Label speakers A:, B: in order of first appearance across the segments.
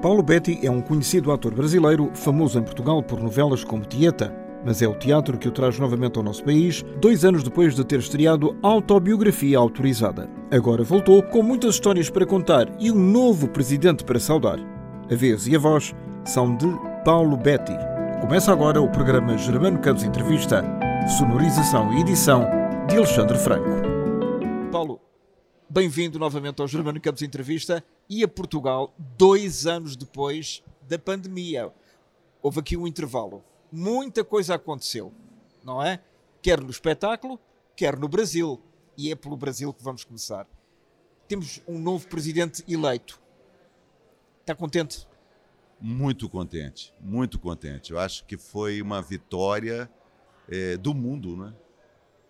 A: Paulo Betti é um conhecido ator brasileiro, famoso em Portugal por novelas como Tieta, mas é o teatro que o traz novamente ao nosso país, dois anos depois de ter estreado Autobiografia Autorizada. Agora voltou com muitas histórias para contar e um novo presidente para saudar. A vez e a voz são de Paulo Betti. Começa agora o programa Germano Campos Entrevista, sonorização e edição de Alexandre Franco. Paulo, bem-vindo novamente ao Germano Campos Entrevista e a Portugal, dois anos depois da pandemia. Houve aqui um intervalo. Muita coisa aconteceu, não é? Quer no espetáculo, quer no Brasil. E é pelo Brasil que vamos começar. Temos um novo presidente eleito. Está contente?
B: Muito contente, muito contente. Eu acho que foi uma vitória é, do mundo, né?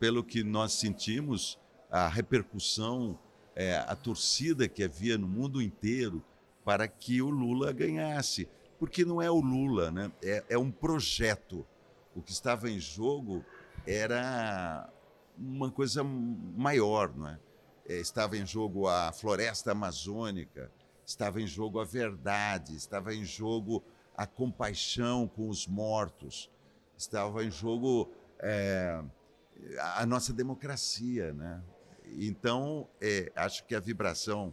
B: Pelo que nós sentimos, a repercussão, é, a torcida que havia no mundo inteiro para que o Lula ganhasse. Porque não é o Lula, né? é, é um projeto. O que estava em jogo era uma coisa maior, não é? é estava em jogo a floresta amazônica, estava em jogo a verdade, estava em jogo a compaixão com os mortos, estava em jogo é, a nossa democracia, né? Então, é, acho que a vibração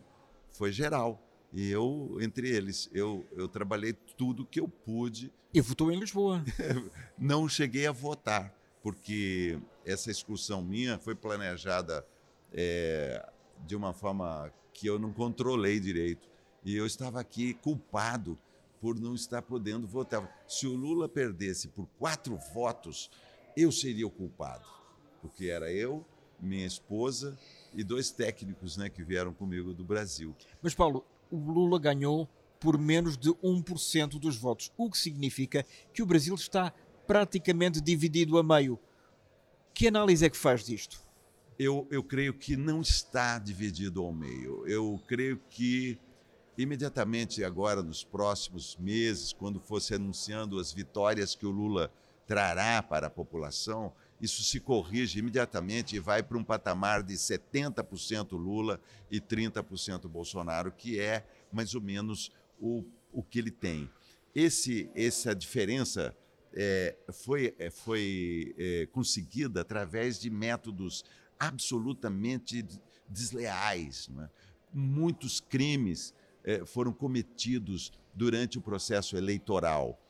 B: foi geral. E eu, entre eles, eu, eu trabalhei tudo que eu pude.
A: E votou em Lisboa?
B: Não cheguei a votar, porque essa excursão minha foi planejada é, de uma forma que eu não controlei direito. E eu estava aqui culpado por não estar podendo votar. Se o Lula perdesse por quatro votos, eu seria o culpado, porque era eu, minha esposa e dois técnicos né, que vieram comigo do Brasil.
A: Mas, Paulo, o Lula ganhou por menos de 1% dos votos, o que significa que o Brasil está praticamente dividido a meio. Que análise é que faz disto?
B: Eu, eu creio que não está dividido ao meio. Eu creio que imediatamente agora, nos próximos meses, quando fosse anunciando as vitórias que o Lula trará para a população, isso se corrige imediatamente e vai para um patamar de 70% Lula e 30% Bolsonaro, que é mais ou menos o, o que ele tem. Esse, essa diferença é, foi, é, foi é, conseguida através de métodos absolutamente desleais. É? Muitos crimes é, foram cometidos durante o processo eleitoral.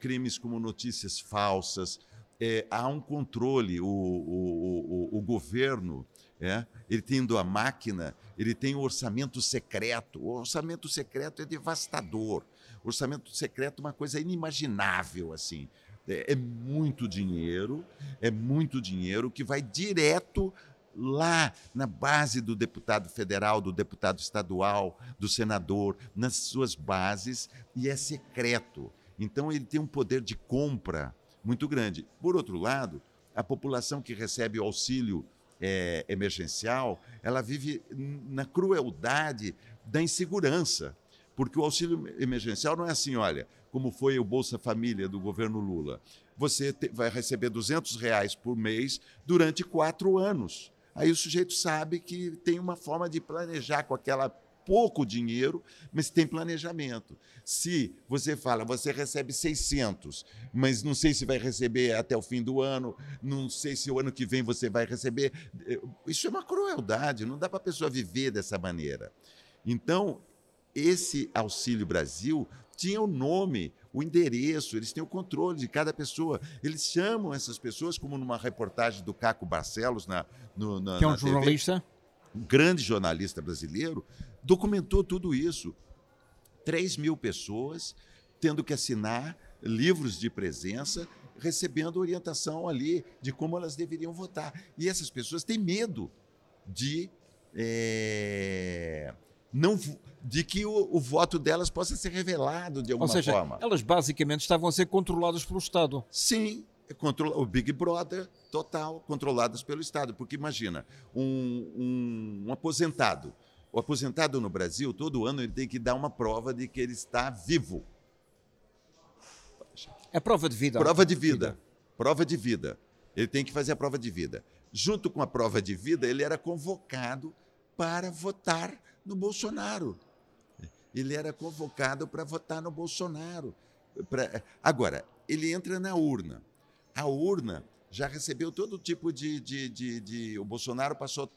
B: Crimes como notícias falsas, é, há um controle, o, o, o, o governo, é, ele tendo a máquina, ele tem o orçamento secreto. O orçamento secreto é devastador. O orçamento secreto é uma coisa inimaginável, assim. É, é muito dinheiro, é muito dinheiro que vai direto lá na base do deputado federal, do deputado estadual, do senador, nas suas bases, e é secreto. Então, ele tem um poder de compra muito grande. Por outro lado, a população que recebe o auxílio é, emergencial, ela vive na crueldade da insegurança. Porque o auxílio emergencial não é assim, olha, como foi o Bolsa Família do governo Lula. Você te, vai receber 200 reais por mês durante quatro anos. Aí o sujeito sabe que tem uma forma de planejar com aquela pouco dinheiro, mas tem planejamento. Se você fala, você recebe 600, mas não sei se vai receber até o fim do ano, não sei se o ano que vem você vai receber. Eh, isso é uma crueldade, não dá para a pessoa viver dessa maneira. Então, esse Auxílio Brasil tinha o nome, o endereço, eles têm o controle de cada pessoa. Eles chamam essas pessoas, como numa reportagem do Caco Barcelos na, no, na,
A: que é um jornalista.
B: um grande jornalista brasileiro, documentou tudo isso. 3 mil pessoas tendo que assinar livros de presença, recebendo orientação ali de como elas deveriam votar. E essas pessoas têm medo de. É, não, de que o, o, voto delas possa ser revelado de alguma
A: Ou seja,
B: forma.
A: Elas basicamente estavam a ser controladas pelo Estado.
B: Sim, o Big Brother total, controladas pelo Estado. Porque imagina, um, um, um aposentado o aposentado no Brasil, todo ano, ele tem que dar uma prova de que ele está vivo.
A: É prova de vida.
B: Prova de vida. Prova de vida. Ele tem que fazer a prova de vida. Junto com a prova de vida, ele era convocado para votar no Bolsonaro. ele era convocado para votar no Bolsonaro. Pra... Agora, ele entra na urna. A urna já recebeu todo tipo de, de, de, de... O Bolsonaro passou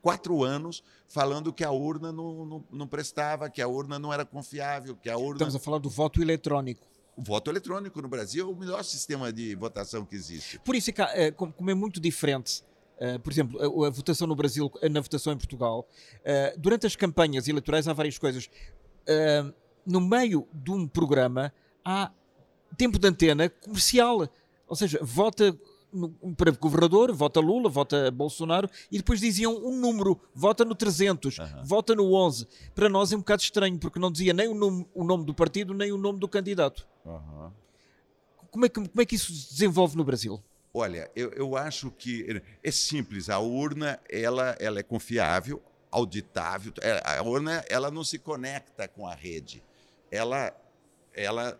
B: quatro anos falando que a urna não, não, não, prestava, que a urna não era confiável, que a urna.
A: Estamos a falar do voto eletrônico.
B: O voto eletrônico no Brasil é o melhor sistema de votação que existe.
A: Por isso, é, como é muito diferente Uh, por exemplo, a, votação no Brasil, na votação em Portugal, durante as campanhas eleitorais há várias coisas. No meio de um programa há tempo de antena comercial, ou seja, vota no, para governador, vota Lula, vota Bolsonaro, e depois diziam um número, vota no 300, uhum. vota no 11. Para nós é um bocado estranho, porque não dizia nem o nome, o nome do partido, nem o nome do candidato. Uhum. Como, é que, como é que isso se desenvolve no Brasil?
B: Olha, eu, eu acho que é simples. A urna ela, ela é confiável, auditável. É, a urna ela não se conecta com a rede. Ela, ela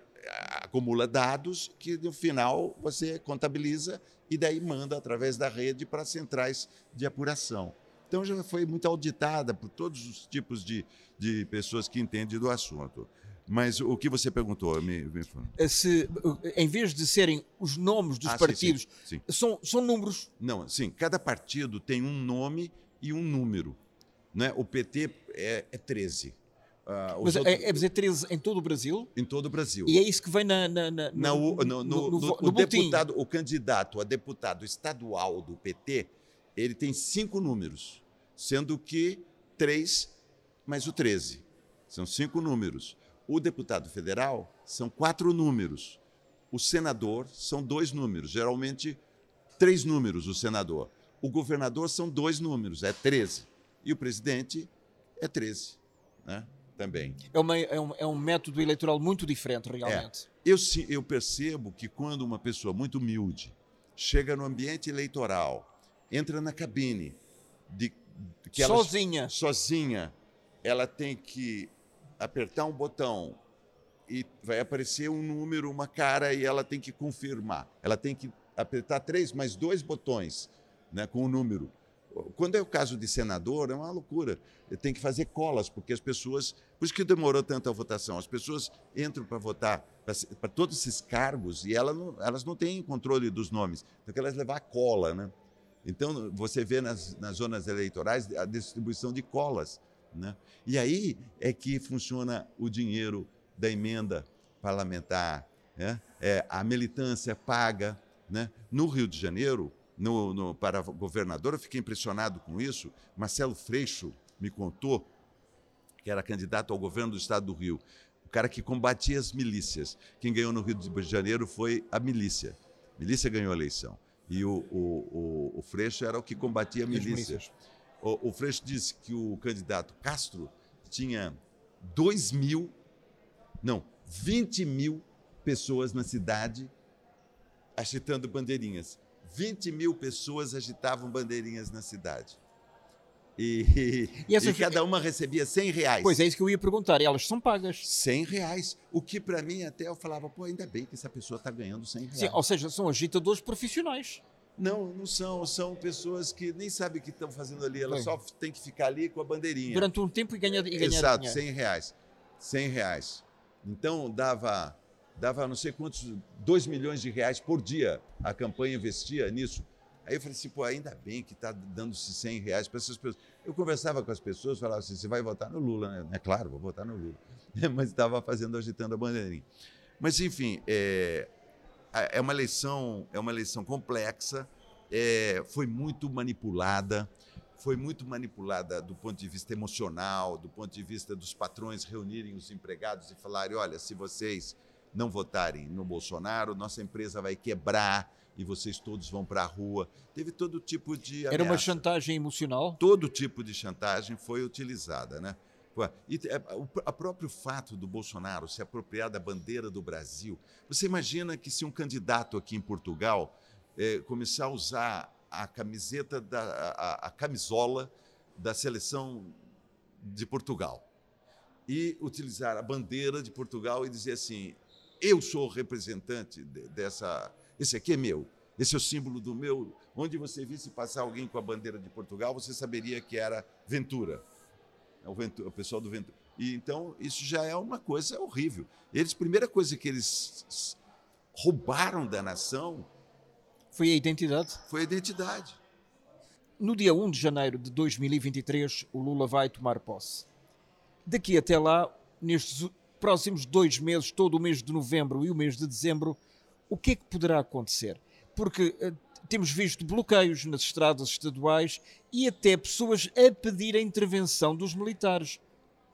B: acumula dados que no final você contabiliza e daí manda através da rede para centrais de apuração. Então já foi muito auditada por todos os tipos de, de pessoas que entendem do assunto. Mas o que você perguntou? Me, me...
A: Se, em vez de serem os nomes dos ah, partidos, sim, sim, sim. São, são números?
B: Não, sim. Cada partido tem um nome e um número. Né? O PT é, é 13.
A: Uh, Mas outros... é, é dizer 13 em todo o Brasil?
B: Em todo o Brasil.
A: E é isso que vem na, na, na,
B: no, no, no, no, o deputado, o candidato a deputado estadual do PT, ele tem cinco números, sendo que três mais o 13. São cinco números. O deputado federal são quatro números. O senador são dois números, geralmente três números o senador. O governador são dois números, é 13. E o presidente é 13. Né? Também.
A: É, uma, é, um, é um método eleitoral muito diferente, realmente.
B: É. Eu, eu percebo que quando uma pessoa muito humilde chega no ambiente eleitoral, entra na cabine, de,
A: que sozinha.
B: Ela, sozinha, ela tem que apertar um botão e vai aparecer um número, uma cara, e ela tem que confirmar. Ela tem que apertar três mais dois botões né, com o número. Quando é o caso de senador, é uma loucura. Tem que fazer colas, porque as pessoas. Por isso que demorou tanto a votação. As pessoas entram para votar para todos esses cargos e elas não, elas não têm controle dos nomes. Então, elas levar cola, né? Então, você vê nas, nas zonas eleitorais a distribuição de colas. Né? E aí é que funciona o dinheiro da emenda parlamentar. Né? É, a militância paga. Né? No Rio de Janeiro, no, no, para governador, eu fiquei impressionado com isso. Marcelo Freixo me contou, que era candidato ao governo do estado do Rio, o cara que combatia as milícias. Quem ganhou no Rio de Janeiro foi a milícia. A milícia ganhou a eleição. E o, o, o, o Freixo era o que combatia a milícia. O, o Freixo disse que o candidato Castro tinha 2 mil, não, 20 mil pessoas na cidade agitando bandeirinhas. 20 mil pessoas agitavam bandeirinhas na cidade. E, e, e cada uma recebia 100 reais.
A: Pois é isso que eu ia perguntar. E elas são pagas.
B: 100 reais. O que para mim até eu falava, pô, ainda bem que essa pessoa está ganhando 100 reais.
A: Sim, ou seja, são agitadores profissionais.
B: Não, não são. São pessoas que nem sabem o que estão fazendo ali. Elas só têm que ficar ali com a bandeirinha.
A: Durante um tempo e ganhar, e ganhar
B: Exato, dinheiro. 100 reais. 100 reais. Então dava dava não sei quantos, 2 milhões de reais por dia a campanha investia nisso. Aí eu falei assim, pô, ainda bem que está dando-se 100 reais para essas pessoas. Eu conversava com as pessoas, falava assim, você vai votar no Lula, né? É claro, vou votar no Lula. Mas estava fazendo, agitando a bandeirinha. Mas, enfim, é, é, uma eleição, é uma eleição complexa, é, foi muito manipulada, foi muito manipulada do ponto de vista emocional, do ponto de vista dos patrões reunirem os empregados e falarem, olha, se vocês não votarem no Bolsonaro, nossa empresa vai quebrar e vocês todos vão para a rua. Teve todo tipo de.
A: Ameaça. Era uma chantagem emocional?
B: Todo tipo de chantagem foi utilizada, né? E é, o próprio fato do Bolsonaro se apropriar da bandeira do Brasil. Você imagina que se um candidato aqui em Portugal é, começar a usar a camiseta, da, a, a camisola da seleção de Portugal e utilizar a bandeira de Portugal e dizer assim: eu sou representante dessa. Esse aqui é meu. Esse é o símbolo do meu. Onde você visse passar alguém com a bandeira de Portugal, você saberia que era Ventura. É o, Ventura, o pessoal do Ventura. E, então, isso já é uma coisa horrível. Eles, primeira coisa que eles roubaram da nação
A: foi a identidade.
B: Foi a identidade.
A: No dia 1 de janeiro de 2023, o Lula vai tomar posse. Daqui até lá, nestes próximos dois meses, todo o mês de novembro e o mês de dezembro, o que é que poderá acontecer? Porque uh, temos visto bloqueios nas estradas estaduais e até pessoas a pedir a intervenção dos militares,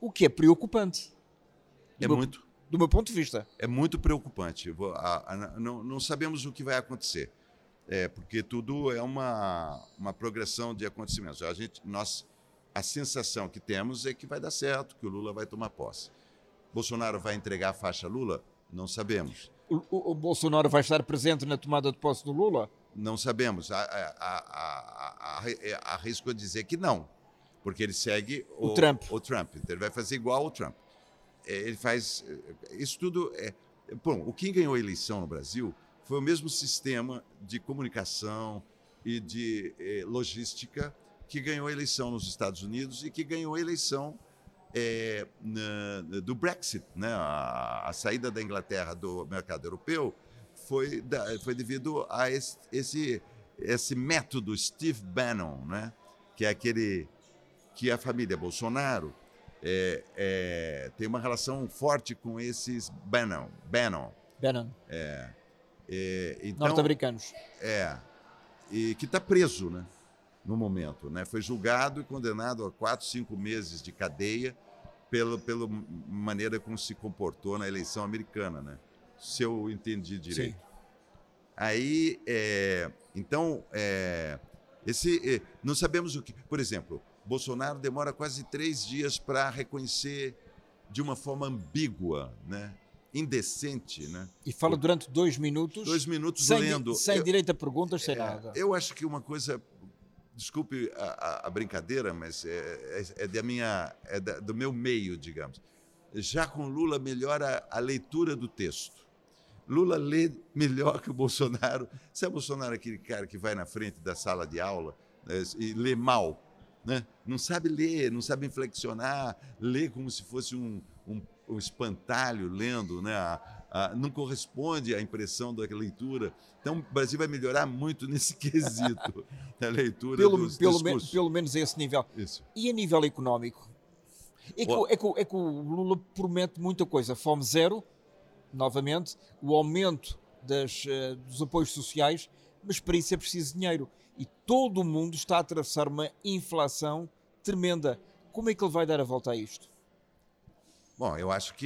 A: o que é preocupante.
B: É do muito.
A: Meu, do meu ponto de vista.
B: É muito preocupante. Vou, a, a, não, não sabemos o que vai acontecer. É, porque tudo é uma, uma progressão de acontecimentos. A gente, nós, a sensação que temos é que vai dar certo, que o Lula vai tomar posse. Bolsonaro vai entregar a faixa Lula? Não sabemos.
A: O, o, Bolsonaro vai estar presente na tomada de posse do Lula?
B: Não sabemos. Arrisco a dizer que não, porque ele segue
A: o, o Trump.
B: O Trump. Então ele vai fazer igual ao Trump. É, ele faz. Isso tudo. É, bom, o quem ganhou a eleição no Brasil foi o mesmo sistema de comunicação e de eh, logística que ganhou a eleição nos Estados Unidos e que ganhou a eleição é, do Brexit, né? A, a, saída da Inglaterra do mercado europeu foi, da, foi devido a esse, esse, esse método Steve Bannon, né? Que é aquele que a família Bolsonaro é, é, tem uma relação forte com esses Bannon. Bannon.
A: Bannon.
B: É, é, então,
A: Norte-americanos.
B: É. E que está preso, né? No momento. Né? Foi julgado e condenado a quatro, cinco meses de cadeia pela, pela maneira como se comportou na eleição americana, né? Se eu entendi direito. Sim. Aí, é, então, é, esse, é, não sabemos o que. Por exemplo, Bolsonaro demora quase três dias para reconhecer de uma forma ambígua, né? indecente, né?
A: E fala durante dois minutos.
B: Dois minutos
A: sem,
B: lendo.
A: Sem eu, direito a perguntas, sem é, nada.
B: Eu acho que uma coisa, desculpe a, a, brincadeira, mas é, é, é, da minha, é da, do meu meio, digamos. Já com Lula melhora a leitura do texto. Lula lê melhor que o Bolsonaro. Se é Bolsonaro aquele cara que vai na frente da sala de aula né, e lê mal, né? não sabe ler, não sabe inflexionar, lê como se fosse um, um o espantalho lendo, né? A, a, não corresponde à impressão da leitura. Então, o Brasil vai melhorar muito nesse quesito da leitura
A: pelo,
B: dos
A: pelo, me, pelo menos a esse nível.
B: Isso.
A: E a nível económico? É que, é, que, é que o Lula promete muita coisa. Fome zero, novamente, o aumento das, uh, dos apoios sociais, mas para isso é preciso dinheiro. E todo o mundo está a atravessar uma inflação tremenda. Como é que ele vai dar a volta a isto?
B: Bom, eu acho que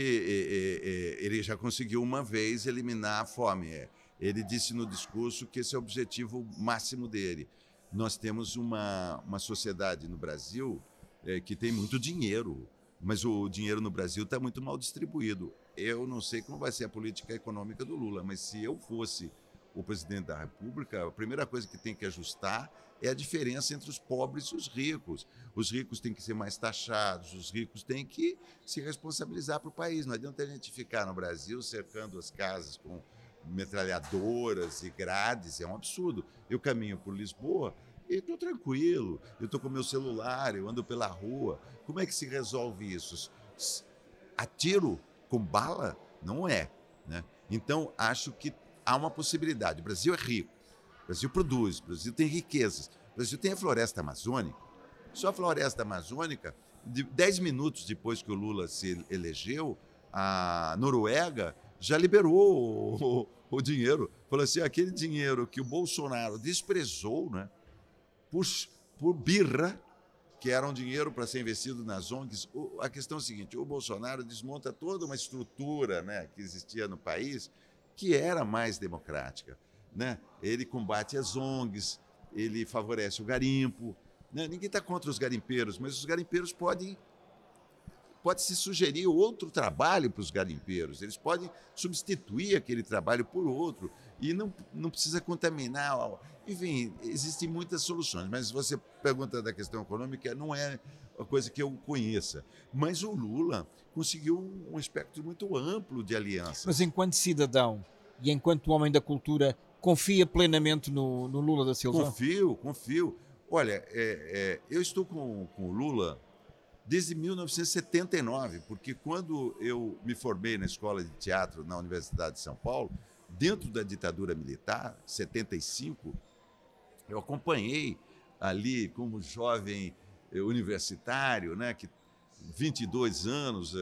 B: ele já conseguiu uma vez eliminar a fome. Ele disse no discurso que esse é o objetivo máximo dele. Nós temos uma, uma sociedade no Brasil é, que tem muito dinheiro, mas o dinheiro no Brasil está muito mal distribuído. Eu não sei como vai ser a política econômica do Lula, mas se eu fosse o presidente da República, a primeira coisa que tem que ajustar é a diferença entre os pobres e os ricos. Os ricos têm que ser mais taxados, os ricos têm que se responsabilizar para o país. Não adianta a gente ficar no Brasil cercando as casas com metralhadoras e grades, é um absurdo. Eu caminho por Lisboa e estou tranquilo, eu estou com meu celular, eu ando pela rua. Como é que se resolve isso? Atiro com bala? Não é. Né? Então, acho que há uma possibilidade. O Brasil é rico, Brasil produz, o Brasil tem riquezas, o Brasil tem a floresta amazônica. Só a floresta amazônica, de, dez minutos depois que o Lula se elegeu, a Noruega já liberou o, o, o dinheiro. Falou assim: aquele dinheiro que o Bolsonaro desprezou né, por, por birra, que era um dinheiro para ser investido nas ONGs. O, a questão é a seguinte: o Bolsonaro desmonta toda uma estrutura né, que existia no país que era mais democrática. Né? Ele combate as ONGs, ele favorece o garimpo. Né? Ninguém está contra os garimpeiros, mas os garimpeiros podem pode se sugerir outro trabalho para os garimpeiros. Eles podem substituir aquele trabalho por outro e não, não precisa contaminar. Enfim, existem muitas soluções, mas você pergunta da questão econômica, não é uma coisa que eu conheça. Mas o Lula conseguiu um espectro muito amplo de alianças.
A: Mas enquanto cidadão e enquanto homem da cultura, confia plenamente no, no Lula da Silva?
B: Confio, confio. Olha, é, é, eu estou com, com o Lula desde 1979, porque quando eu me formei na escola de teatro na Universidade de São Paulo, dentro da ditadura militar, 75, eu acompanhei ali como jovem eh, universitário, né, que 22 anos,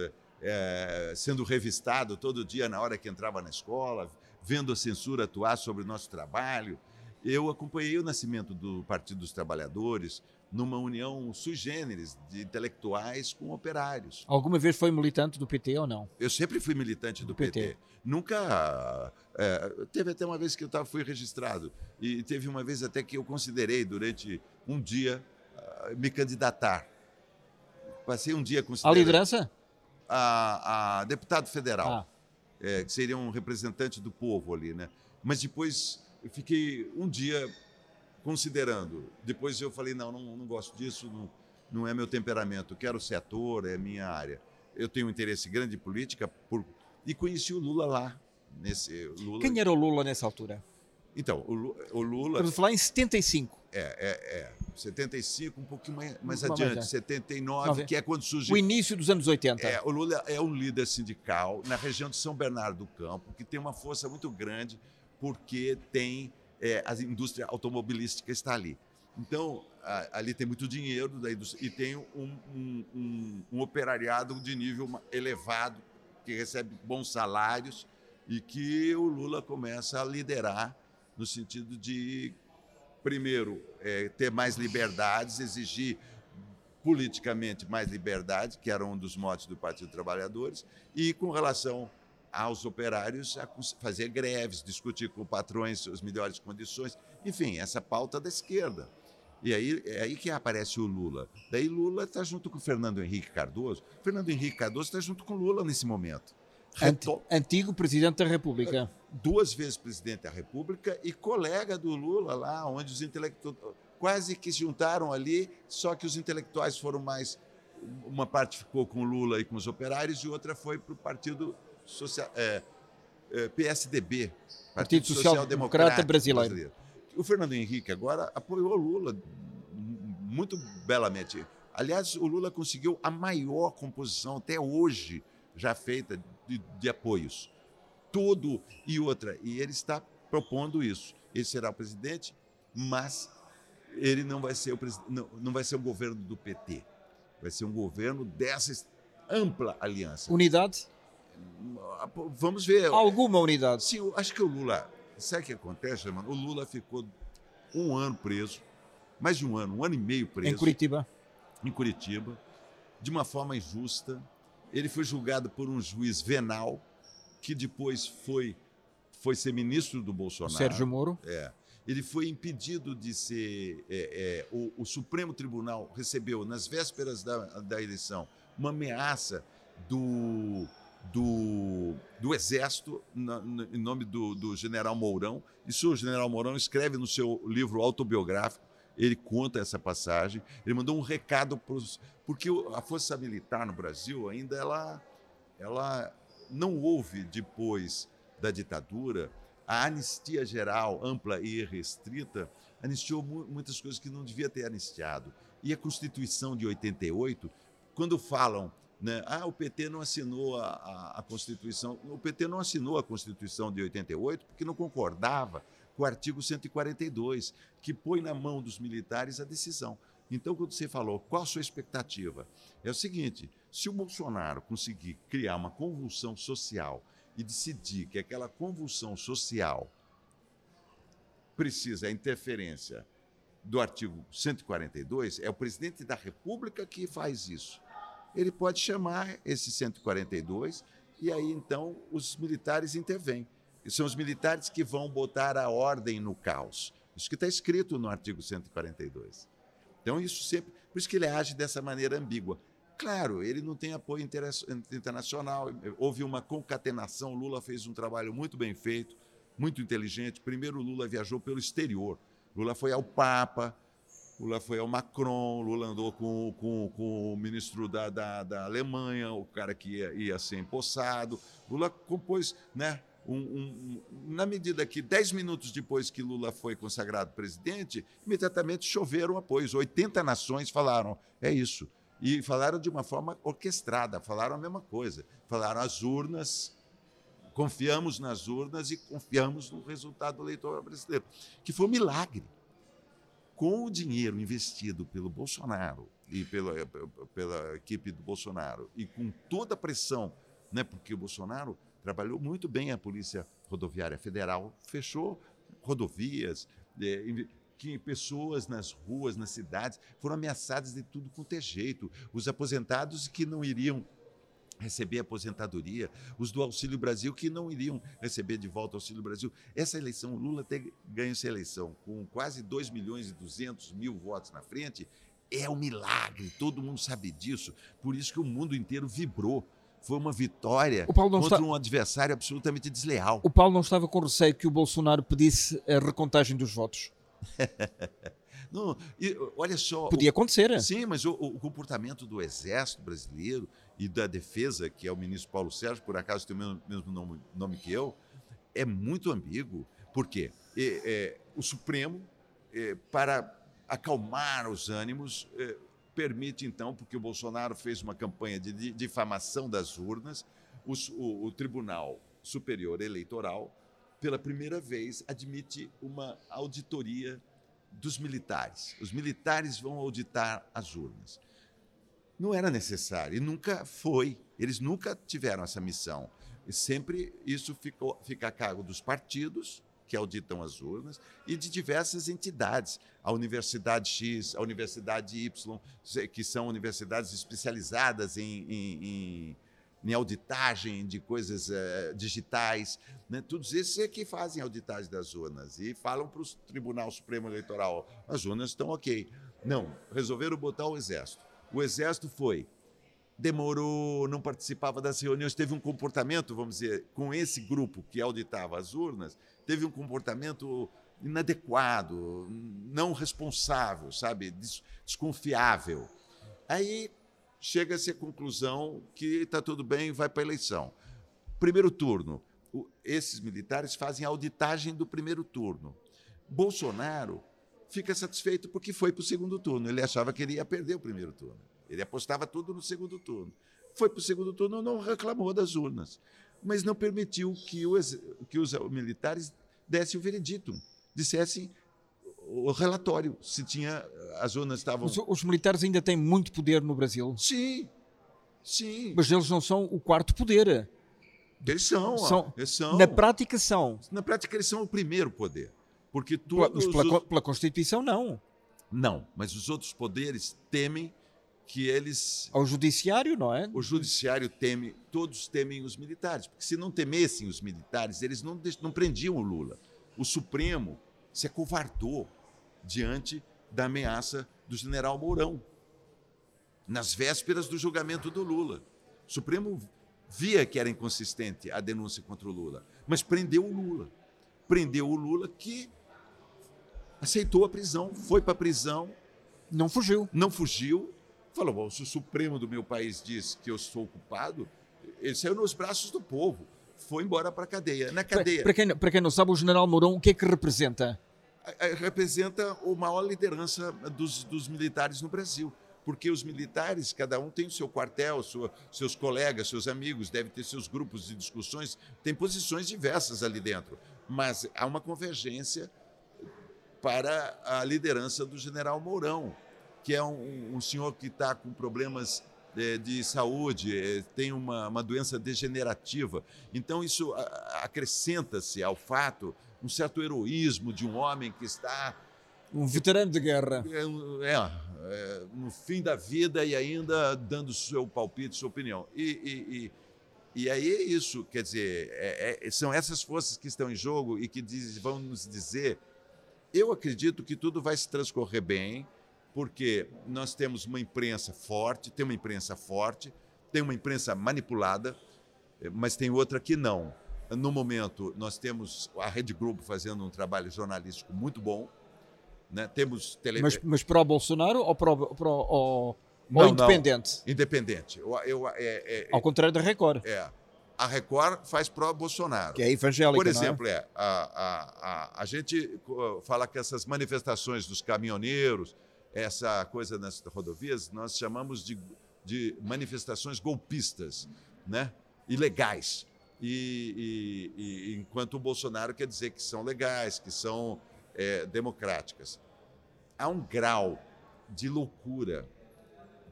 B: é, sendo revistado todo dia na hora que entrava na escola, vendo a censura atuar sobre o nosso trabalho. Eu acompanhei o nascimento do Partido dos Trabalhadores numa união sui generis de intelectuais com operários.
A: Alguma vez foi militante do PT ou não?
B: Eu sempre fui militante do, do PT. PT. Nunca. É, teve até uma vez que eu tava, fui registrado. E teve uma vez até que eu considerei, durante um dia, uh, me candidatar. Passei um dia considerando.
A: A liderança?
B: A, a deputado federal. Ah. É, que seria um representante do povo ali, né? Mas depois eu fiquei um dia considerando. Depois eu falei, não, não, não gosto disso, não, não é meu temperamento, quero ser ator, é minha área. Eu tenho um interesse grande em política por... e conheci o Lula lá. Nesse, Lula...
A: Quem era o Lula nessa altura?
B: Então, o, o Lula...
A: Vamos falar em 75.
B: É, é, é. 75, um pouquinho mais, mais adiante, mais 79, que é quando surge.
A: O início dos anos 80.
B: É, o Lula é um líder sindical na região de São Bernardo do Campo, que tem uma força muito grande, porque tem é, a indústria automobilística está ali. Então, a, ali tem muito dinheiro da indústria e tem um, um, um, um, operariado de nível elevado, que recebe bons salários e que o Lula começa a liderar no sentido de, primeiro, é, ter mais liberdades, exigir politicamente mais liberdade, que era um dos motes do Partido dos Trabalhadores, e com relação aos operários a fazer greves, discutir com patrões as melhores condições, enfim, essa pauta da esquerda. E aí é aí que aparece o Lula. Daí Lula está junto com Fernando Henrique Cardoso. Fernando Henrique Cardoso está junto com Lula nesse momento.
A: Antigo presidente da República.
B: Duas vezes presidente da República e colega do Lula lá, onde os intelectuais quase que se juntaram ali, só que os intelectuais foram mais. Uma parte ficou com o Lula e com os operários e outra foi para o Partido Social, é, é, PSDB,
A: Partido, Partido Social, Social Democrata Brasileiro. Brasileiro.
B: O Fernando Henrique agora apoiou Lula muito belamente. Aliás, o Lula conseguiu a maior composição até hoje já feita de, de apoios. Tudo e outra. E ele está propondo isso. Ele será o presidente, mas ele não vai ser o não, não vai ser o governo do PT. Vai ser um governo dessa ampla aliança.
A: Unidade?
B: Vamos ver.
A: Alguma unidade?
B: Sim, acho que o Lula. Sabe o que acontece, mano? O Lula ficou um ano preso, mais de um ano, um ano e meio preso.
A: Em Curitiba.
B: Em Curitiba, de uma forma injusta. Ele foi julgado por um juiz venal, que depois foi, foi ser ministro do Bolsonaro.
A: Sérgio Moro.
B: É. Ele foi impedido de ser. É, é, o, o, Supremo Tribunal recebeu, nas vésperas da, da eleição, uma ameaça do do, do Exército, na, na, em nome do, do general Mourão. Isso o general Mourão escreve no seu livro autobiográfico, ele conta essa passagem. Ele mandou um recado para os. Porque a Força Militar no Brasil ainda ela, ela não houve, depois da ditadura, a anistia geral, ampla e restrita, anistiou muitas coisas que não devia ter anistiado. E a Constituição de 88, quando falam né? Ah, o PT não assinou a, a, a, Constituição. O PT não assinou a Constituição de 88 porque não concordava com o artigo 142, que põe na mão dos militares a decisão. Então, quando você falou qual a sua expectativa, é o seguinte: se o Bolsonaro conseguir criar uma convulsão social e decidir que aquela convulsão social precisa a interferência do artigo 142, é o presidente da República que faz isso ele pode chamar esse 142 e aí então os militares intervêm. São os militares que vão botar a ordem no caos. Isso que está escrito no artigo 142. Então, isso sempre. Por isso que ele age dessa maneira ambígua. Claro, ele não tem apoio internacional, houve uma concatenação. Lula fez um trabalho muito bem feito, muito inteligente. Primeiro, Lula viajou pelo exterior. Lula foi ao Papa, Lula foi ao Macron, Lula andou com, com, com o ministro da, da, da, Alemanha, o cara que ia, ia ser empossado. Lula compôs, né? Um, um, na medida que, dez minutos depois que Lula foi consagrado presidente, imediatamente choveram apoios. 80 nações falaram: é isso, E falaram de uma forma orquestrada, falaram a mesma coisa. Falaram as urnas, confiamos nas urnas e confiamos no resultado eleitoral brasileiro, que foi um milagre. Com o dinheiro investido pelo Bolsonaro e pela, pela equipe do Bolsonaro e com toda a pressão, né, porque o Bolsonaro trabalhou muito bem a Polícia Rodoviária Federal, fechou rodovias, é, que pessoas nas ruas, nas cidades, foram ameaçadas de tudo quanto é jeito. Os aposentados que não iriam receber aposentadoria, os do Auxílio Brasil que não iriam receber de volta o Auxílio Brasil. Essa eleição, Lula ter ganho essa eleição com quase 2 milhões e 200 mil votos na frente, é um milagre, todo mundo sabe disso. Por isso que o mundo inteiro vibrou. Foi uma vitória contra está... um adversário absolutamente desleal.
A: O Paulo não estava com receio que o Bolsonaro pedisse a recontagem dos votos?
B: Não, e, olha só.
A: Podia acontecer.
B: O, sim, mas o, o, comportamento do Exército Brasileiro e da Defesa, que é o ministro Paulo Sérgio, por acaso tem o mesmo, mesmo nome, nome, que eu, é muito ambíguo. Por quê? É, é, o Supremo, é, para acalmar os ânimos, é, permite então, porque o Bolsonaro fez uma campanha de difamação das urnas, o, o Tribunal Superior Eleitoral pela primeira vez, admite uma auditoria dos militares. Os militares vão auditar as urnas. Não era necessário e nunca foi. Eles nunca tiveram essa missão. E sempre isso ficou, fica a cargo dos partidos, que auditam as urnas, e de diversas entidades. A Universidade X, a Universidade Y, que são universidades especializadas em, em, em em auditagem de coisas uh, digitais. Né? Todos esses é que fazem auditagem das urnas e falam para o Tribunal Supremo Eleitoral: as urnas estão ok. Não, resolveram botar o Exército. O Exército foi, demorou, não participava das reuniões, teve um comportamento, vamos dizer, com esse grupo que auditava as urnas, teve um comportamento inadequado, não responsável, sabe, desconfiável. Aí chega-se à conclusão que está tudo bem, vai para a eleição. Primeiro turno, o, esses militares fazem auditagem do primeiro turno. Bolsonaro fica satisfeito porque foi para o segundo turno. Ele achava que ele ia perder o primeiro turno. Ele apostava tudo no segundo turno. Foi para o segundo turno, não reclamou das urnas, mas não permitiu que os, que os militares dessem o veredito, dissessem o relatório, se tinha as zonas estavam.
A: Os, os, militares ainda têm muito poder no Brasil.
B: Sim, sim.
A: Mas eles não são o quarto poder.
B: Eles são, são, eles são.
A: Na prática são.
B: Na prática eles são o primeiro poder, porque todos
A: pela, pela, pela Constituição não.
B: Não, mas os outros poderes temem que eles.
A: Ao judiciário, não é?
B: O judiciário teme, todos temem os militares, porque se não temessem os militares, eles não, não prendiam o Lula. O Supremo se acovardou diante da ameaça do general Mourão, nas vésperas do julgamento do Lula. O Supremo via que era inconsistente a denúncia contra o Lula, mas prendeu o Lula. Prendeu o Lula que aceitou a prisão, foi para a prisão.
A: Não fugiu.
B: Não fugiu. Falou: Bom, se o Supremo do meu país diz que eu sou culpado, ele saiu nos braços do povo. Foi embora para a cadeia. Na cadeia.
A: Para quem, quem não sabe, o general Mourão, o que é que representa?
B: representa a maior liderança dos, dos militares no Brasil porque os militares, cada um tem o seu quartel, sua, seus colegas, seus amigos, deve ter seus grupos de discussões, tem posições diversas ali dentro, mas há uma convergência para a liderança do general Mourão, que é um, um senhor que está com problemas de, de saúde, é, tem uma, uma doença degenerativa. Então, isso acrescenta-se ao fato um certo heroísmo de um homem que está.
A: Um veterano de guerra.
B: É, é, é no fim da vida e ainda dando seu palpite, sua opinião. E, e, e, e aí é isso, quer dizer, é, é, são essas forças que estão em jogo e que diz, vão nos dizer. Eu acredito que tudo vai se transcorrer bem, porque nós temos uma imprensa forte, tem uma imprensa forte, tem uma imprensa manipulada, mas tem outra que não. No momento, nós temos a Rede Globo fazendo um trabalho jornalístico muito bom. Né? Temos
A: tele... mas, mas pró-Bolsonaro ou, pró, pró, ou, não, ou independente?
B: Não, independente. Eu, eu, é, é,
A: Ao contrário da Record.
B: É. A Record faz pró-Bolsonaro.
A: Que é evangélica,
B: Por é? exemplo, é? é a, a, a, a gente fala que essas manifestações dos caminhoneiros essa coisa nas rodovias, nós chamamos de, de manifestações golpistas, né? ilegais. E, e, e, enquanto o Bolsonaro quer dizer que são legais, que são é, democráticas. Há um grau de loucura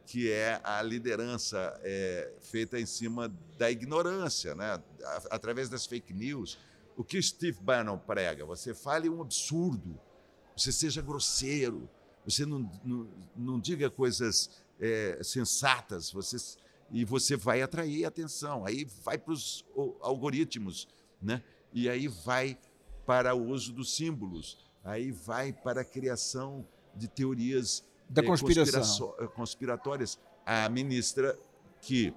B: que é a liderança é, feita em cima da ignorância, né? através das fake news. O que Steve Bannon prega? Você fale um absurdo, você seja grosseiro, você não, não, não diga coisas é, sensatas, você, e você vai atrair atenção. Aí vai para os algoritmos, né? e aí vai para o uso dos símbolos, aí vai para a criação de teorias
A: da é, conspiração.
B: conspiratórias. A ministra que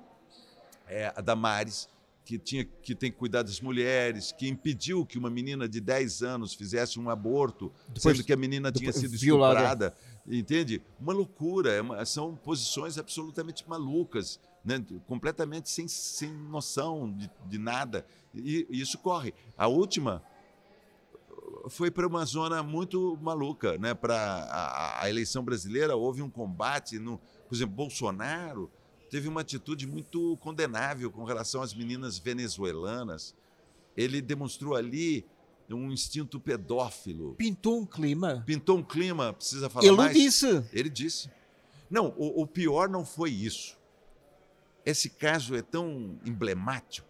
B: é a Damares, que, tinha, que tem que cuidar das mulheres, que impediu que uma menina de 10 anos fizesse um aborto, depois, sendo que a menina tinha sido violada. estuprada. Entende? Uma loucura, é uma, são posições absolutamente malucas, né? completamente sem, sem noção de, de nada. E, e isso corre. A última foi para uma zona muito maluca, né? Para a, a, eleição brasileira houve um combate, no, por exemplo, Bolsonaro teve uma atitude muito condenável com relação às meninas venezuelanas. Ele demonstrou ali um instinto pedófilo.
A: Pintou um clima.
B: Pintou um clima, precisa falar
A: Ele
B: mais?
A: Ele disse.
B: Ele disse. Não, o, o pior não foi isso. Esse caso é tão emblemático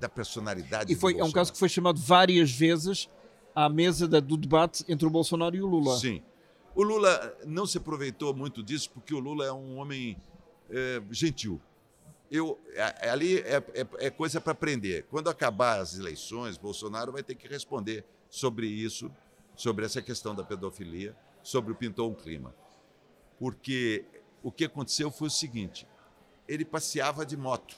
B: da personalidade
A: e foi
B: é
A: um caso que foi chamado várias vezes à mesa da, do debate entre o Bolsonaro e o Lula.
B: Sim. O Lula não se aproveitou muito disso porque o Lula é um homem é, gentil. Eu, ali é, é, é coisa para aprender. Quando acabar as eleições, Bolsonaro vai ter que responder sobre isso, sobre essa questão da pedofilia, sobre o pintou um clima. Porque o que aconteceu foi o seguinte: ele passeava de moto.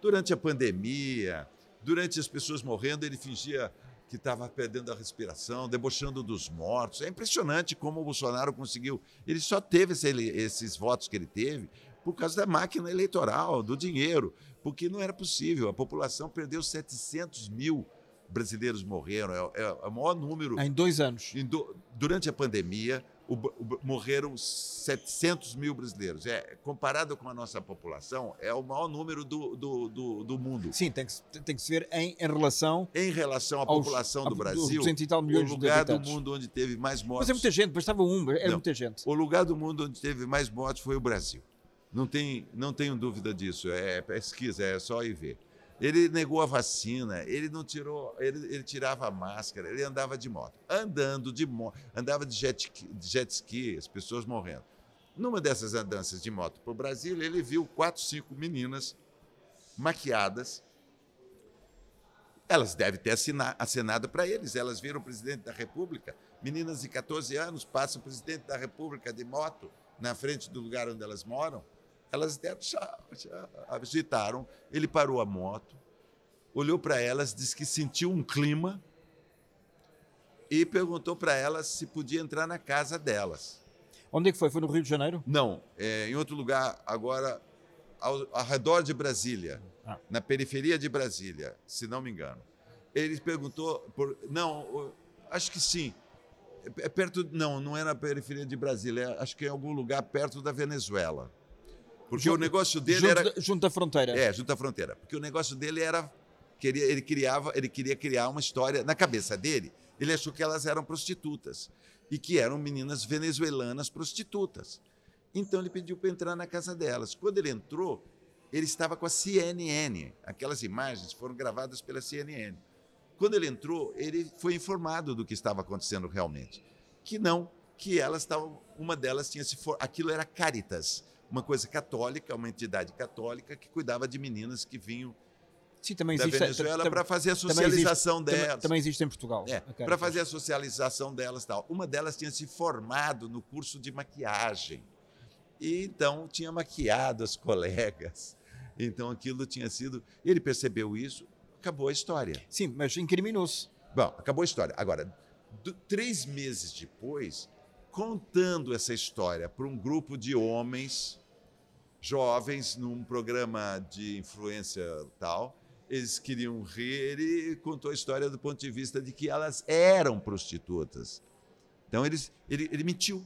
B: Durante a pandemia, durante as pessoas morrendo, ele fingia que estava perdendo a respiração, debochando dos mortos. É impressionante como o Bolsonaro conseguiu. Ele só teve esse, esses votos que ele teve por causa da máquina eleitoral, do dinheiro, porque não era possível. A população perdeu 700 mil brasileiros morreram, é, é, o maior número.
A: Em dois anos.
B: Em do, durante a pandemia, o, o, morreram 700 mil brasileiros. É, comparado com a nossa população, é o maior número do, do, do, do mundo.
A: Sim, tem que, tem que se ver em, em relação.
B: Em relação à aos, população do Brasil,
A: tal milhões
B: o lugar do mundo onde teve mais mortes.
A: Mas é muita gente, bastava um, era Não, muita gente.
B: O lugar do mundo onde teve mais mortes foi o Brasil. Não, tem, não tenho dúvida disso. É pesquisa, é só ir ver. Ele negou a vacina, ele não tirou, ele, ele tirava a máscara, ele andava de moto. Andando de moto, andava de jet, de jet ski, as pessoas morrendo. Numa dessas andanças de moto para o Brasil, ele viu quatro, cinco meninas maquiadas. Elas devem ter assinado para eles. Elas viram o presidente da República. Meninas de 14 anos passam o presidente da República de moto na frente do lugar onde elas moram. Elas deram tchau, tchau, agitaram. Ele parou a moto, olhou para elas, disse que sentiu um clima e perguntou para elas se podia entrar na casa delas.
A: Onde é que foi? Foi no Rio de Janeiro?
B: Não, é, em outro lugar, agora ao, ao redor de Brasília, ah. na periferia de Brasília, se não me engano. Ele perguntou, por, não, acho que sim. É perto, não, não é na periferia de Brasília, é, acho que é em algum lugar perto da Venezuela. Porque junto, o negócio dele
A: junto,
B: era.
A: Junto à fronteira.
B: É, junto à fronteira. Porque o negócio dele era. Queria, ele, criava, ele queria criar uma história. Na cabeça dele, ele achou que elas eram prostitutas. E que eram meninas venezuelanas prostitutas. Então ele pediu para entrar na casa delas. Quando ele entrou, ele estava com a CNN. Aquelas imagens foram gravadas pela CNN. Quando ele entrou, ele foi informado do que estava acontecendo realmente. Que não, que elas estavam. Uma delas tinha se. For, aquilo era Caritas uma coisa católica, uma entidade católica que cuidava de meninas que vinham Sim, também da existe, Venezuela para fazer a socialização
A: também
B: existe,
A: delas. Também, existe em Portugal.
B: É, para fazer a socialização delas tal. Uma delas tinha se formado no curso de maquiagem. E então tinha maquiado as colegas. Então aquilo tinha sido. Ele percebeu isso, acabou a história.
A: Sim, mas incriminou-se.
B: Bom, acabou a história. Agora, do, três meses depois, contando essa história para um grupo de homens jovens num programa de influência tal. Eles queriam rir, ele contou a história do ponto de vista de que elas eram prostitutas. Então eles, ele, ele mentiu.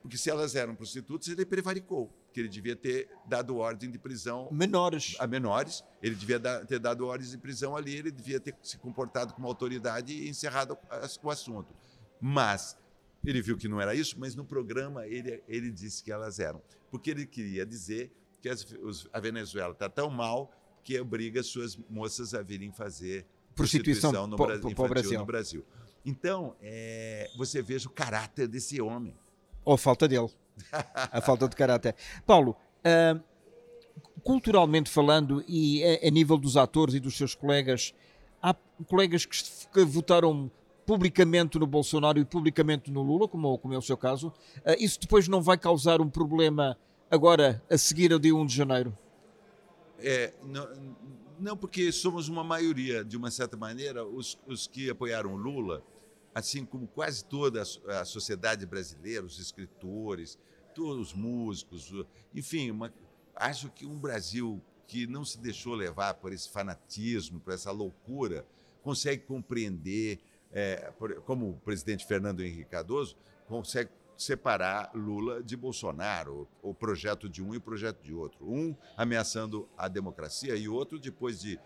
B: Porque se elas eram prostitutas, ele prevaricou, que ele devia ter dado ordem de prisão
A: menores.
B: a menores, ele devia dar, ter dado ordens de prisão ali, ele devia ter se comportado como autoridade e encerrado o assunto. Mas ele viu que não era isso, mas no programa ele, ele disse que elas eram. Porque ele queria dizer que as, os, a Venezuela está tão mal que obriga suas moças a virem fazer
A: prostituição,
B: prostituição no,
A: po,
B: Bra
A: po, Brasil.
B: no Brasil. Então, é, você veja o caráter desse homem.
A: Ou a falta dele. a falta de caráter. Paulo, uh, culturalmente falando e a, a, nível dos atores e dos seus colegas, há colegas que, que votaram publicamente no Bolsonaro e publicamente no Lula, como, como é o seu caso. Uh, isso depois não vai causar um problema agora a seguir ao dia 1 de janeiro?
B: É, não, não, porque somos uma maioria, de uma certa maneira, os, os que apoiaram Lula, assim como quase toda a, a sociedade brasileira, os escritores, todos os músicos, enfim, uma, acho que um Brasil que não se deixou levar por esse fanatismo, por essa loucura, consegue compreender, é, como o presidente Fernando Henrique Cardoso, consegue separar Lula de Bolsonaro, o projeto de um e o projeto de outro. Um ameaçando a democracia e outro, depois de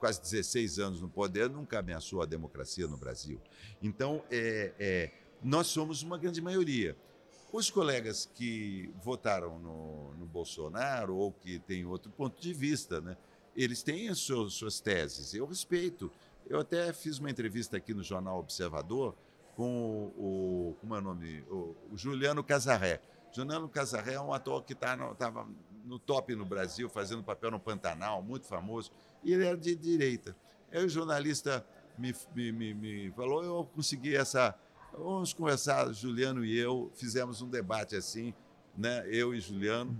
B: quase 16 anos no poder, nunca ameaçou a democracia no Brasil. Então, é, é, nós somos uma grande maioria. Os colegas que votaram no, no, Bolsonaro ou que têm outro ponto de vista, né, eles têm as suas, suas teses. Eu respeito. Eu até fiz uma entrevista aqui no jornal Observador com o, como é o nome? O, o Juliano Casarré. Juliano Casarré é um ator que estava tá no, no top no Brasil, fazendo papel no Pantanal, muito famoso, e ele era de direita. Aí o jornalista me, me, me, me falou, eu consegui essa... Vamos conversar, Juliano e eu, fizemos um debate assim, né? eu e Juliano,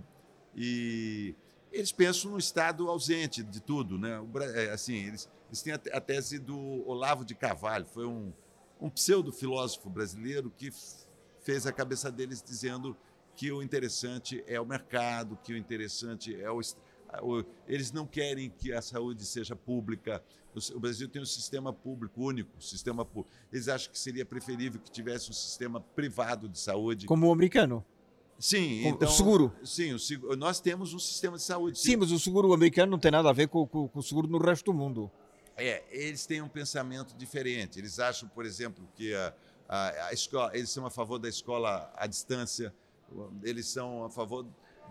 B: e eles pensam no Estado ausente de tudo. Né? É, assim, eles, eles têm a tese do Olavo de Carvalho, foi um um pseudo-filósofo brasileiro que fez a cabeça deles dizendo que o interessante é o mercado, que o interessante é o. Eles não querem que a saúde seja pública. O Brasil tem um sistema público único, sistema público. Eles acham que seria preferível que tivesse um sistema privado de saúde.
A: Como o americano?
B: Sim,
A: então, o seguro.
B: Sim, o nós temos um sistema de saúde.
A: Sim, sim, mas o seguro americano não tem nada a ver com, com, com o seguro no resto do mundo.
B: É, eles têm um pensamento diferente. Eles acham, por exemplo, que a, a, a, escola, eles são a favor da escola à distância, eles são a favor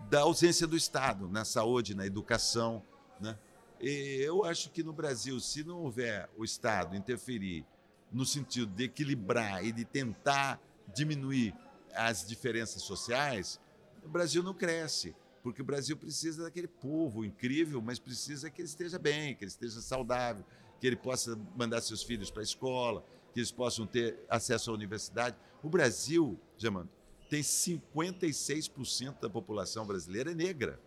B: da ausência do Estado na saúde, na educação. Né? E eu acho que no Brasil, se não houver o Estado interferir no sentido de equilibrar e de tentar diminuir as diferenças sociais, o Brasil não cresce porque o Brasil precisa daquele povo incrível, mas precisa que ele esteja bem, que ele esteja saudável, que ele possa mandar seus filhos para a escola, que eles possam ter acesso à universidade. O Brasil, Jamando, tem 56% da população brasileira negra.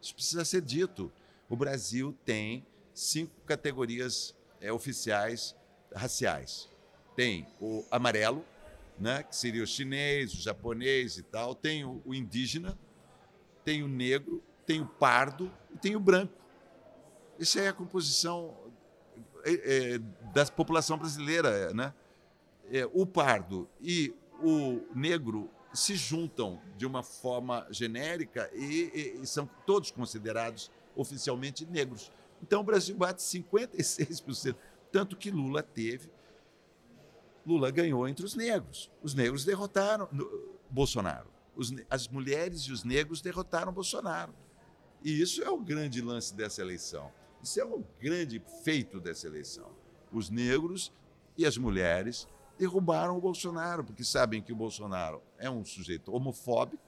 B: Isso precisa ser dito. O Brasil tem cinco categorias é, oficiais raciais. Tem o amarelo, né, que seria o chinês, o japonês e tal. Tem o, o indígena, tem o negro, tem o pardo e tem o branco. Essa é a composição é, é, da população brasileira. Né? É, o pardo e o negro se juntam de uma forma genérica e, e, e são todos considerados oficialmente negros. Então o Brasil bate 56%, tanto que Lula teve. Lula ganhou entre os negros. Os negros derrotaram Bolsonaro os, as mulheres e os negros derrotaram Bolsonaro. E isso é o grande lance dessa eleição. Isso é o grande feito dessa eleição. Os negros e as mulheres derrubaram o Bolsonaro, porque sabem que o Bolsonaro é um sujeito homofóbico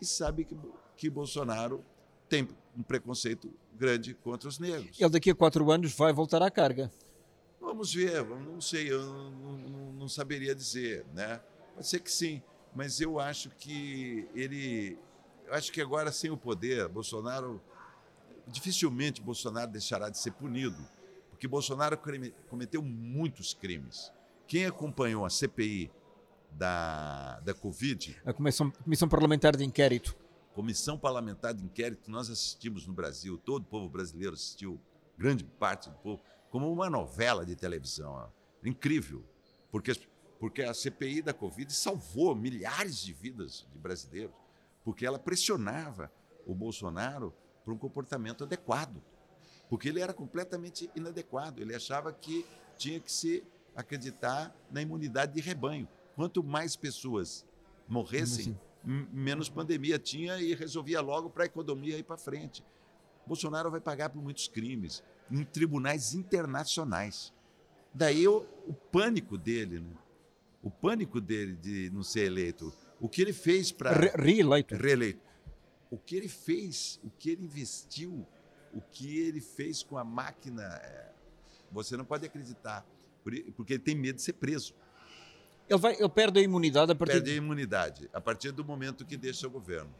B: e sabem que, que Bolsonaro tem um preconceito grande contra os negros.
A: Ele daqui a quatro anos vai voltar à carga.
B: Vamos ver, não sei, eu não, não, não saberia dizer, né? Pode ser que sim mas eu acho que ele. Eu acho que agora, sem o poder, Bolsonaro. Dificilmente Bolsonaro deixará de ser punido, porque Bolsonaro cometeu muitos crimes. Quem acompanhou a CPI da, da Covid.
A: A Comissão, Comissão Parlamentar de Inquérito.
B: Comissão Parlamentar de Inquérito, nós assistimos no Brasil, todo o povo brasileiro assistiu, grande parte do povo, como uma novela de televisão. Incrível, porque Porque a CPI da Covid salvou milhares de vidas de brasileiros, porque ela pressionava o Bolsonaro para um comportamento adequado. Porque ele era completamente inadequado. Ele achava que tinha que se acreditar na imunidade de rebanho. Quanto mais pessoas morressem, menos pandemia tinha e resolvia logo para a economia ir para frente. Bolsonaro vai pagar por muitos crimes em tribunais internacionais. Daí o, o pânico dele, né? o pânico dele de não ser eleito. O que ele fez para.
A: Re reeleito.
B: Reeleito. O que ele fez, o que ele investiu, o que ele fez com a máquina, é, você não pode acreditar, porque ele tem medo de ser preso.
A: Ele, vai, ele perde a imunidade a partir.
B: Perde a imunidade a partir do momento que deixa o governo.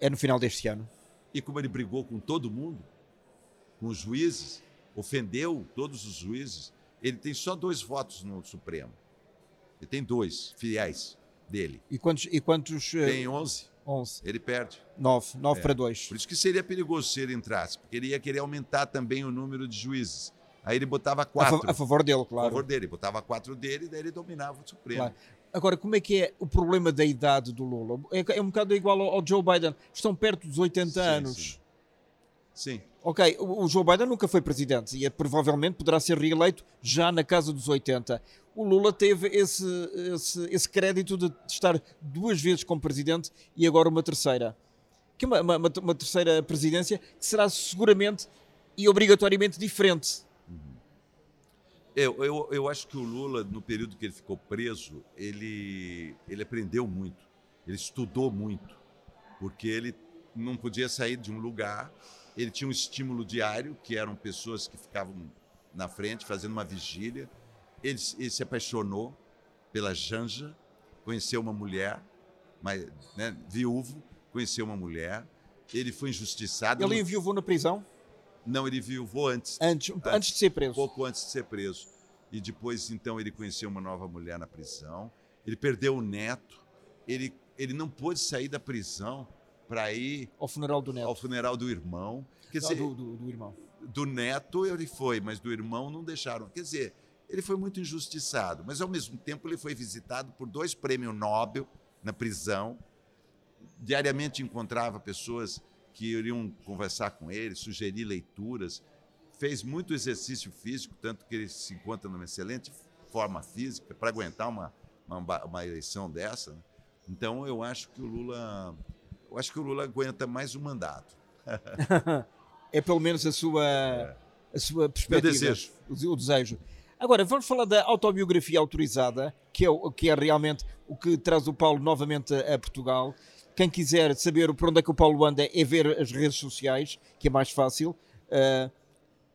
A: É no final deste ano.
B: E como ele brigou com todo mundo, com os juízes, ofendeu todos os juízes, ele tem só dois votos no Supremo. Ele tem dois fiéis dele.
A: E quantos? E quantos
B: eh, tem 11.
A: 11.
B: Ele perde.
A: 9. 9 é. para 2.
B: Por isso que seria perigoso se ele entrasse, porque ele ia querer aumentar também o número de juízes. Aí ele botava quatro.
A: A, favor dele, claro.
B: A favor dele. Botava quatro dele e daí ele dominava o Supremo. Claro.
A: Agora, como é que é o problema da idade do Lula? É, é um bocado igual ao, ao, Joe Biden. Estão perto dos 80 sim, anos.
B: Sim. sim.
A: Ok, o, o Joe Biden nunca foi presidente e é, provavelmente poderá ser reeleito já na casa dos 80. O Lula teve esse, esse, esse crédito de estar duas vezes como presidente e agora uma terceira. Que é uma, uma, uma terceira presidência que será seguramente e obrigatoriamente diferente
B: eu, eu, eu acho que o Lula, no período que ele ficou preso, ele, ele aprendeu muito, ele estudou muito, porque ele não podia sair de um lugar, ele tinha um estímulo diário, que eram pessoas que ficavam na frente fazendo uma vigília. Ele, ele se apaixonou pela Janja, conheceu uma mulher, mas, né, viúvo, conheceu uma mulher. Ele foi injustiçado.
A: Ele enviou na prisão?
B: Não, ele viuvou antes,
A: antes. Antes de ser preso.
B: Pouco antes de ser preso. E depois, então, ele conheceu uma nova mulher na prisão. Ele perdeu o neto. Ele, ele não pôde sair da prisão para ir
A: ao funeral do neto.
B: Ao funeral do irmão.
A: Quer dizer, do, do, do irmão.
B: Do neto ele foi, mas do irmão não deixaram. Quer dizer, ele foi muito injustiçado, mas ao mesmo tempo ele foi visitado por dois prêmios Nobel na prisão. Diariamente encontrava pessoas que iriam conversar com ele, sugerir leituras. Fez muito exercício físico, tanto que ele se encontra numa excelente forma física para aguentar uma, uma, uma, eleição dessa. Né? Então eu acho que o Lula, eu acho que o Lula aguenta mais um mandato.
A: é pelo menos a sua, é. a sua perspectiva.
B: O desejo.
A: O, o desejo. Agora, vamos falar da autobiografia autorizada, que é, que é realmente o que traz o Paulo novamente a, a Portugal. Quem quiser saber por onde é que o Paulo anda é ver as redes sociais, que é mais fácil. Uh,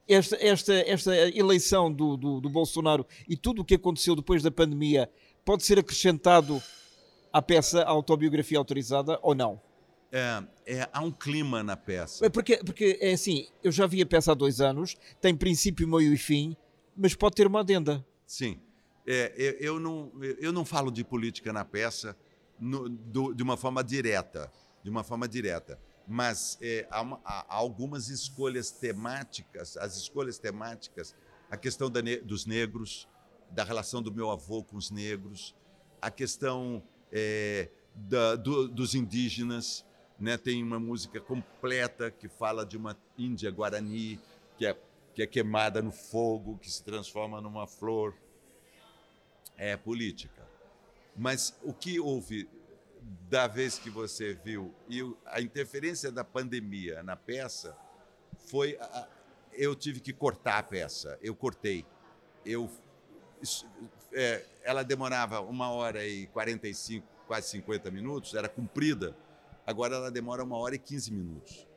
A: esta, esta, esta eleição do, do, do, Bolsonaro e tudo o que aconteceu depois da pandemia pode ser acrescentado à peça, à autobiografia autorizada ou não?
B: É, é, há um clima na peça.
A: Porque, porque é assim, eu já vi a peça há dois anos, tem princípio, meio e fim, mas pode ter uma adenda.
B: Sim. É, eu, eu, não, eu não falo de política na peça, no, do, de uma forma direta, de uma forma direta. Mas é, há, uma, há, algumas escolhas temáticas, as escolhas temáticas, a questão da, dos negros, da relação do meu avô com os negros, a questão é, da, do, dos indígenas, né? tem uma música completa que fala de uma Índia Guarani que é, que é queimada no fogo, que se transforma numa flor. É política. Mas o que houve da vez que você viu e a interferência da pandemia na peça foi eu tive que cortar a peça. Eu cortei. Eu é, ela demorava uma hora e 45, quase 50 minutos, era comprida. Agora ela demora uma hora e 15 minutos.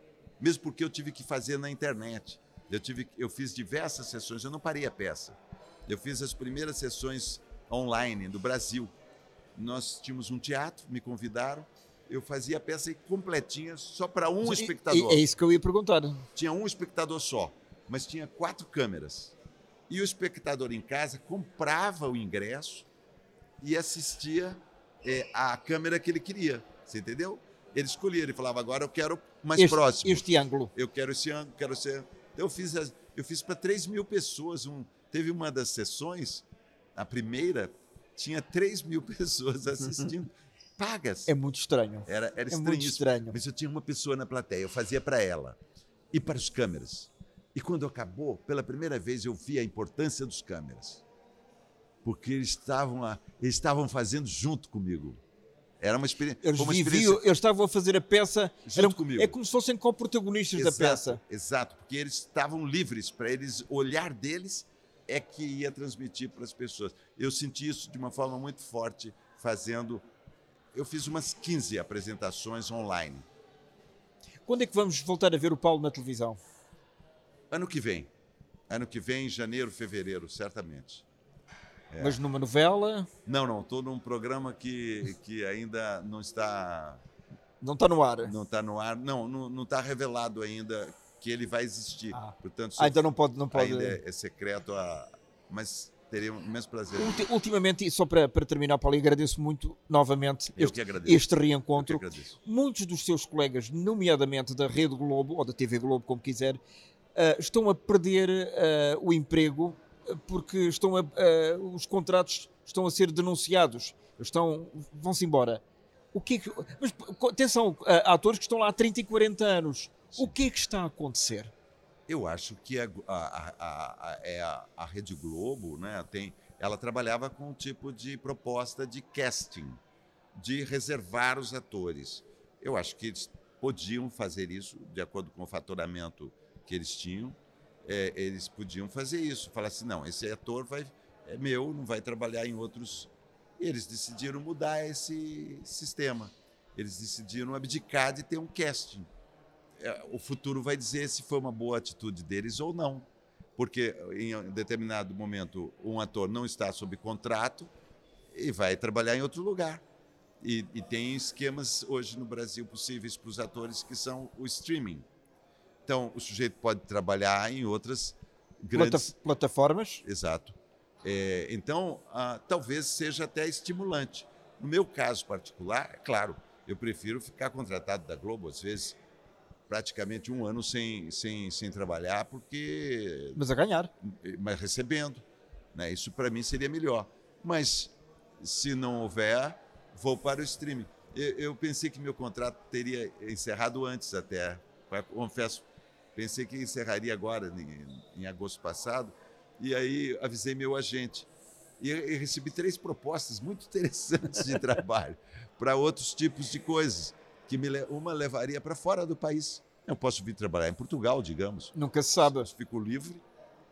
B: Mesmo porque eu tive que fazer na internet. Eu, tive, eu fiz diversas sessões, eu não parei a peça. Eu fiz as primeiras sessões online do Brasil nós tínhamos um teatro, me convidaram, eu fazia a peça completinha só para um
A: e,
B: espectador.
A: É isso que eu ia perguntar.
B: Tinha um espectador só, mas tinha quatro câmeras. E o espectador em casa comprava o ingresso e assistia é, a câmera que ele queria. Você entendeu? Ele escolhia, ele falava, agora eu quero mais
A: este,
B: próximo.
A: Este ângulo.
B: Eu quero esse ângulo, quero ser. Então, eu fiz, eu fiz para 3 mil pessoas. Um, teve uma das sessões, a primeira, tinha 3 mil pessoas assistindo, pagas.
A: É muito estranho.
B: Era, era
A: é muito estranho.
B: Mas eu tinha uma pessoa na plateia, eu fazia para ela e para os câmeras. E quando acabou, pela primeira vez eu vi a importância dos câmeras. Porque eles estavam, a, eles estavam fazendo junto comigo. Era uma experiência.
A: Eles
B: uma
A: viviam,
B: experiência
A: eles estavam a fazer a peça.
B: junto
A: eram-
B: comigo.
A: É como se fossem co-protagonistas da peça.
B: Exato, porque eles estavam livres para eles, o olhar deles é que ia transmitir para as pessoas. Eu senti isso de uma forma muito forte fazendo. Eu fiz umas 15 apresentações online.
A: Quando é que vamos voltar a ver o Paulo na televisão?
B: Ano que vem. Ano que vem, janeiro, fevereiro, certamente. É.
A: Mas numa novela?
B: Não, não, estou num programa que, que ainda não está,
A: Não está no ar.
B: não está no ar, não, não está revelado ainda que ele vai existir.
A: Ah.
B: Portanto,
A: Ah, então não pode. Não pode...
B: ainda é, é secreto, a, mas teria um imenso prazer.
A: Ulti- Ultimamente, e só para, para terminar, Paulo, agradeço muito novamente este, este reencontro. Muitos dos seus colegas, nomeadamente da Rede Globo, ou da TV Globo, como quiser, ah, estão a perder ah, o emprego ah, porque estão a- ah, os contratos estão a ser denunciados, estão, vão-se embora. O que é que, mas atenção, há atores que estão lá há 30 e 40 anos. O que é que está a acontecer?
B: Eu acho que a, a- a- a- é a, a Rede Globo, né, tem, ela trabalhava com um tipo de proposta de casting, de reservar os atores. Eu acho que eles podiam fazer isso, de acordo com o faturamento que eles tinham, é, eles podiam fazer isso, falar assim, não, esse ator vai, é meu, não vai trabalhar em outros. E eles decidiram mudar esse sistema. Eles decidiram abdicar de ter um casting é, o futuro vai dizer se foi uma boa atitude deles ou não. Porque em determinado momento um ator não está sob contrato e vai trabalhar em outro lugar. E, e tem esquemas hoje no Brasil possíveis para os atores que são o streaming. Então o sujeito pode trabalhar em outras grandes.
A: Plata- plataformas?
B: Exato. É, então, ah, talvez seja até estimulante. No meu caso particular, é claro, eu prefiro ficar contratado da Globo, às vezes, praticamente um ano sem, sem, sem trabalhar, porque.
A: Mas a ganhar.
B: mas recebendo. Né? Isso para mim seria melhor. Mas, se não houver, vou para o streaming. Eu, eu pensei que meu contrato teria encerrado antes até. Confesso, pensei que encerraria agora, em, em agosto passado. E aí avisei meu agente. E, e recebi três propostas muito interessantes de trabalho para outros tipos de coisas. Que me, uma levaria para fora do país. Eu posso vir trabalhar em Portugal, digamos.
A: Nunca se sabe.
B: Fico livre.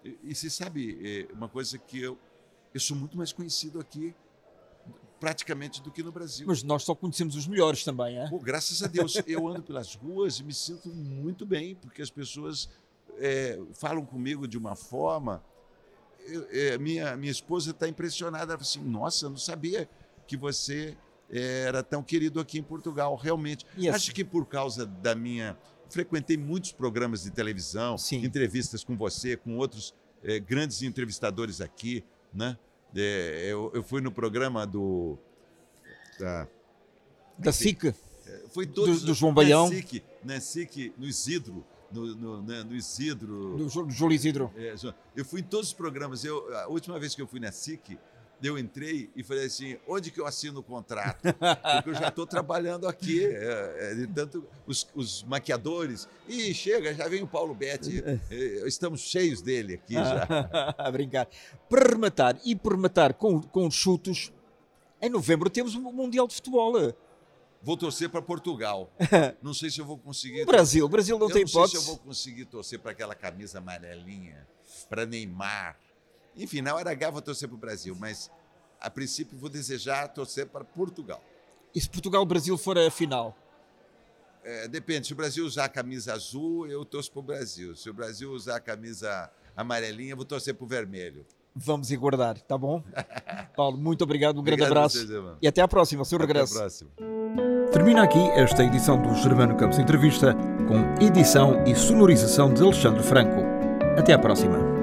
B: E, e você sabe, é, uma coisa que eu, eu sou muito mais conhecido aqui, praticamente, do que no Brasil.
A: Mas nós só conhecemos os melhores também, é?
B: Pô, graças a Deus, eu ando pelas ruas e me sinto muito bem, porque as pessoas é, falam comigo de uma forma. Eu- é, minha, minha esposa está impressionada. Ela fala assim: Nossa, não sabia que você é, era tão querido aqui em Portugal, realmente.
A: E assim-
B: Acho que por causa da minha. Frequentei muitos programas de televisão,
A: Sim.
B: entrevistas com você, com outros é, grandes entrevistadores aqui. Né? É, eu, eu fui no programa do. da-
A: Da SIC.
B: foi todos
A: do João Baião.
B: Na SIC, na SIC, no Isidro, no, no, né, no Isidro.
A: Do, do Júlio Isidro.
B: É, eu fui em todos os programas. Eu, a última vez que eu fui na SIC, eu entrei e falei assim: onde que eu assino o contrato? Porque eu já estou trabalhando aqui. é, é, tanto os, os maquiadores. E chega, já vem o Paulo Betti. estamos cheios dele aqui já.
A: a brincar. Para rematar e por rematar com, com chutos, em novembro temos o Mundial de Futebol.
B: Vou torcer para Portugal. Não sei se eu vou conseguir.
A: O Brasil, o Brasil não
B: eu
A: tem
B: não sei se eu
A: hipótese.
B: vou conseguir torcer para aquela camisa amarelinha, para Neymar. Enfim, na hora H vou torcer para o Brasil, mas a princípio vou desejar torcer para Portugal.
A: E se Portugal-Brasil for a final?
B: É, depende, se o Brasil usar a camisa azul, eu torço para o Brasil. Se o Brasil usar a camisa amarelinha, eu vou torcer para o vermelho.
A: Vamos aguardar, tá bom? Paulo, muito obrigado, um grande
B: Obrigado a
A: abraço.
B: vocês.
A: E até à próxima, ao seu
B: Até a
A: regresso.
B: próxima.
A: Termina aqui esta edição do Germano Campos Entrevista com edição e sonorização de Alexandre Franco. Até à próxima.